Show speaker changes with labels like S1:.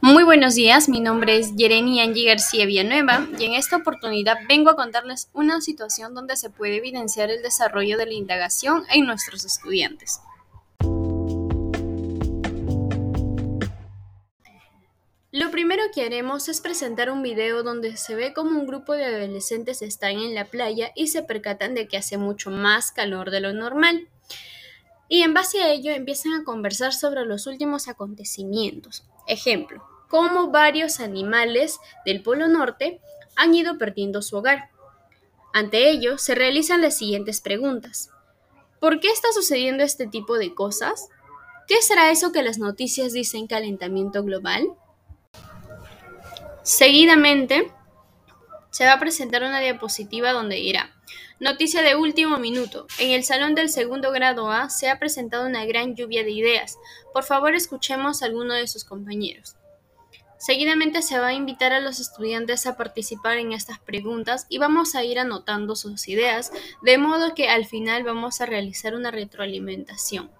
S1: Muy buenos días, mi nombre es Yereni Angie García Villanueva y en esta oportunidad vengo a contarles una situación donde se puede evidenciar el desarrollo de la indagación en nuestros estudiantes. Lo primero que haremos es presentar un video donde se ve como un grupo de adolescentes están en la playa y se percatan de que hace mucho más calor de lo normal. Y en base a ello empiezan a conversar sobre los últimos acontecimientos. Ejemplo, cómo varios animales del Polo Norte han ido perdiendo su hogar. Ante ello, se realizan las siguientes preguntas. ¿Por qué está sucediendo este tipo de cosas? ¿Qué será eso que las noticias dicen calentamiento global? Seguidamente, se va a presentar una diapositiva donde dirá, noticia de último minuto, en el salón del segundo grado A se ha presentado una gran lluvia de ideas. Por favor, escuchemos a alguno de sus compañeros. Seguidamente se va a invitar a los estudiantes a participar en estas preguntas y vamos a ir anotando sus ideas, de modo que al final vamos a realizar una retroalimentación.